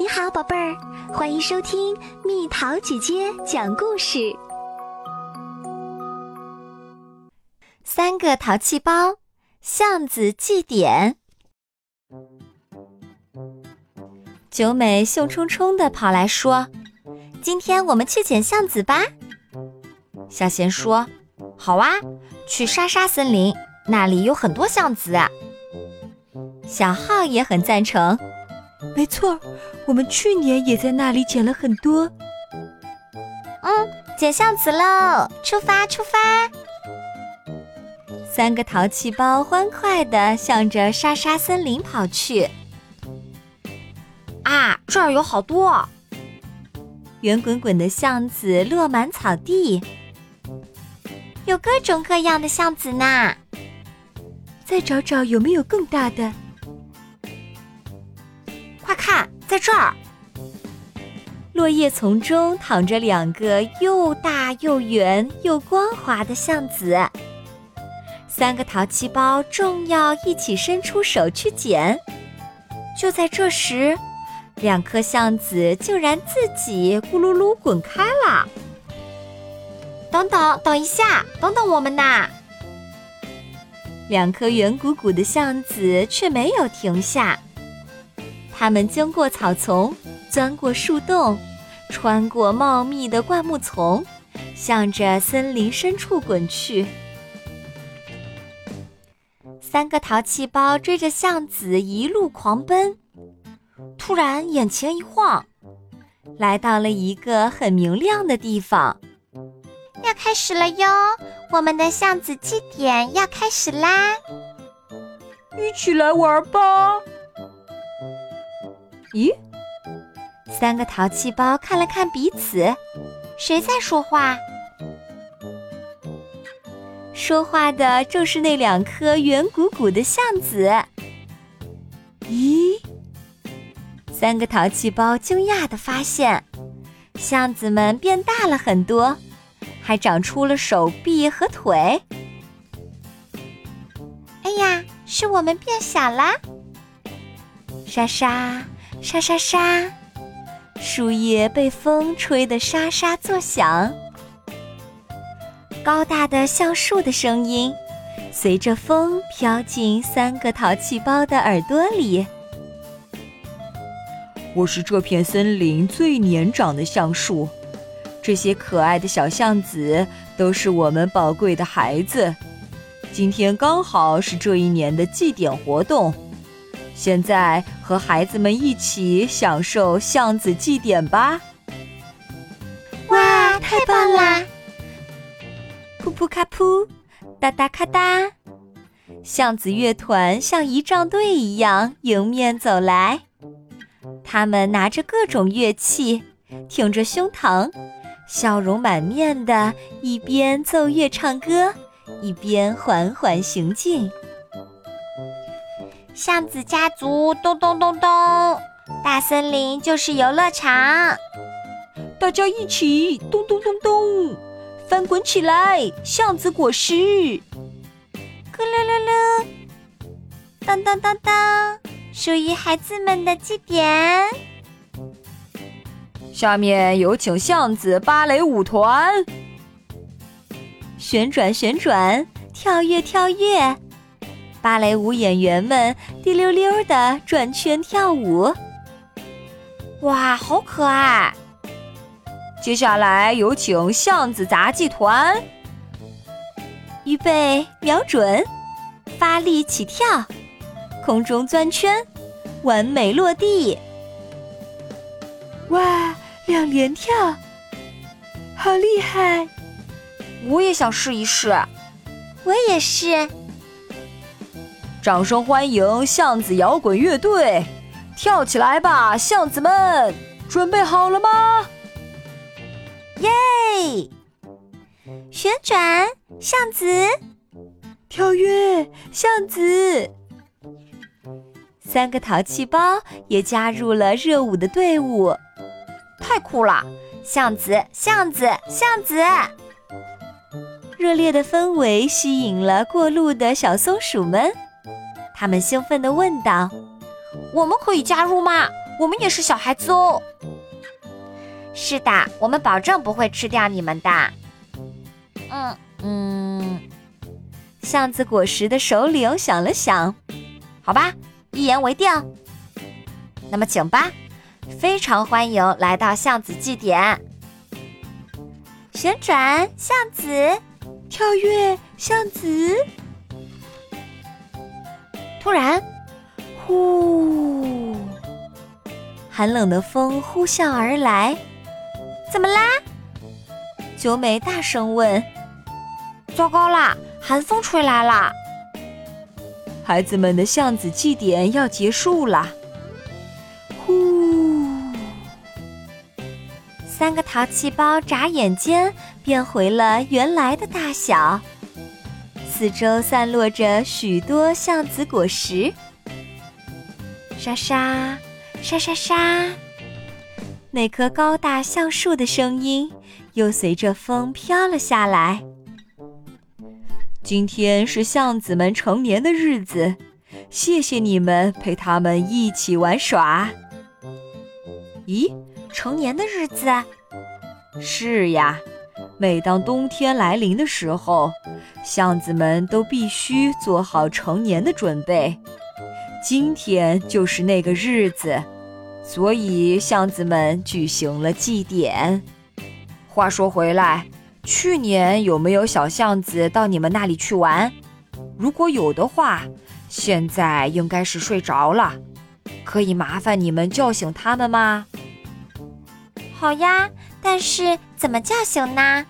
你好，宝贝儿，欢迎收听蜜桃姐姐讲故事。三个淘气包，巷子祭典。九美兴冲冲的跑来说：“今天我们去捡橡子吧。”小贤说：“好啊，去沙沙森林，那里有很多橡子。”小浩也很赞成。没错，我们去年也在那里捡了很多。嗯，捡橡子喽！出发，出发！三个淘气包欢快地向着沙沙森林跑去。啊，这儿有好多圆滚滚的橡子落满草地，有各种各样的橡子呢。再找找有没有更大的。快看，在这儿，落叶丛中躺着两个又大又圆又光滑的橡子。三个淘气包正要一起伸出手去捡，就在这时，两颗橡子竟然自己咕噜噜滚开了。等等，等一下，等等我们呐！两颗圆鼓鼓的橡子却没有停下。他们经过草丛，钻过树洞，穿过茂密的灌木丛，向着森林深处滚去。三个淘气包追着橡子一路狂奔，突然眼前一晃，来到了一个很明亮的地方。要开始了哟！我们的橡子祭典要开始啦！一起来玩吧！咦，三个淘气包看了看彼此，谁在说话？说话的正是那两颗圆鼓鼓的橡子。咦，三个淘气包惊讶的发现，橡子们变大了很多，还长出了手臂和腿。哎呀，是我们变小啦！莎莎。沙沙沙，树叶被风吹得沙沙作响。高大的橡树的声音，随着风飘进三个淘气包的耳朵里。我是这片森林最年长的橡树，这些可爱的小橡子都是我们宝贵的孩子。今天刚好是这一年的祭典活动。现在和孩子们一起享受巷子祭典吧！哇，太棒啦！噗噗咔噗，哒哒咔哒，巷子乐团像仪仗队一样迎面走来。他们拿着各种乐器，挺着胸膛，笑容满面的，一边奏乐唱歌，一边缓缓行进。橡子家族，咚咚咚咚！大森林就是游乐场，大家一起咚咚咚咚，翻滚起来！橡子果实，咕噜噜噜，当当当当，属于孩子们的祭典。下面有请橡子芭蕾舞团，旋转旋转，跳跃跳跃。芭蕾舞演员们滴溜溜的转圈跳舞，哇，好可爱！接下来有请巷子杂技团，预备，瞄准，发力起跳，空中钻圈，完美落地！哇，两连跳，好厉害！我也想试一试，我也是。掌声欢迎巷子摇滚乐队，跳起来吧，巷子们，准备好了吗？耶！旋转巷子，跳跃巷子，三个淘气包也加入了热舞的队伍，太酷了！巷子，巷子，巷子！热烈的氛围吸引了过路的小松鼠们。他们兴奋地问道：“我们可以加入吗？我们也是小孩子哦。是的，我们保证不会吃掉你们的。嗯嗯，橡子果实的首领想了想，好吧，一言为定。那么，请吧，非常欢迎来到橡子祭典。旋转橡子，跳跃橡子。突然，呼，寒冷的风呼啸而来。怎么啦？九美大声问。糟糕啦，寒风吹来了！孩子们的橡子祭典要结束了。呼！三个淘气包眨眼间变回了原来的大小，四周散落着许多橡子果实。沙沙，沙沙沙。那棵高大橡树的声音又随着风飘了下来。今天是橡子们成年的日子，谢谢你们陪他们一起玩耍。咦，成年的日子？是呀，每当冬天来临的时候，橡子们都必须做好成年的准备。今天就是那个日子。所以，橡子们举行了祭典。话说回来，去年有没有小巷子到你们那里去玩？如果有的话，现在应该是睡着了。可以麻烦你们叫醒他们吗？好呀，但是怎么叫醒呢？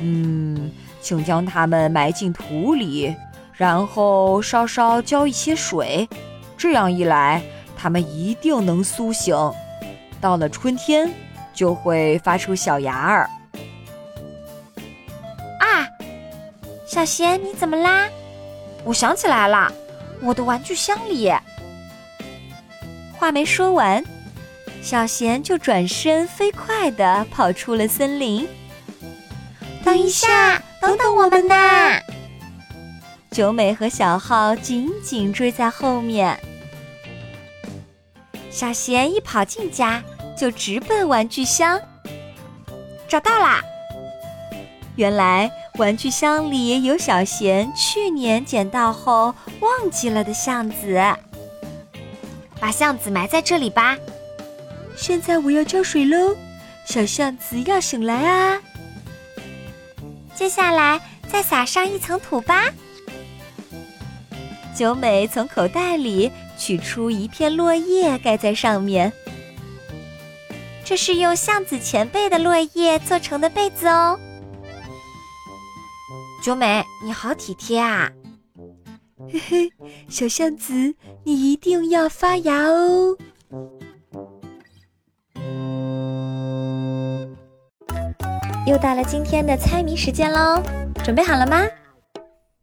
嗯，请将它们埋进土里，然后稍稍浇一些水。这样一来。它们一定能苏醒，到了春天就会发出小芽儿。啊，小贤，你怎么啦？我想起来了，我的玩具箱里。话没说完，小贤就转身飞快地跑出了森林。等一下，等等我们呐！九美和小浩紧紧追在后面。小贤一跑进家，就直奔玩具箱。找到啦！原来玩具箱里有小贤去年捡到后忘记了的橡子。把橡子埋在这里吧。现在我要浇水喽，小橡子要醒来啊！接下来再撒上一层土吧。九美从口袋里。取出一片落叶盖在上面，这是用橡子前辈的落叶做成的被子哦。九美，你好体贴啊！嘿嘿，小橡子，你一定要发芽哦！又到了今天的猜谜时间喽，准备好了吗？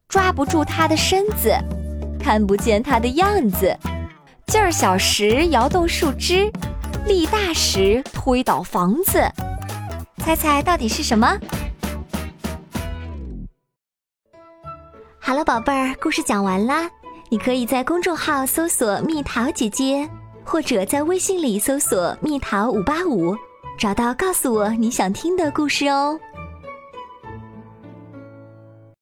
抓不住它的身子，看不见它的样子。劲儿小时摇动树枝，力大时推倒房子。猜猜到底是什么？好了，宝贝儿，故事讲完啦。你可以在公众号搜索“蜜桃姐姐”，或者在微信里搜索“蜜桃五八五”，找到告诉我你想听的故事哦。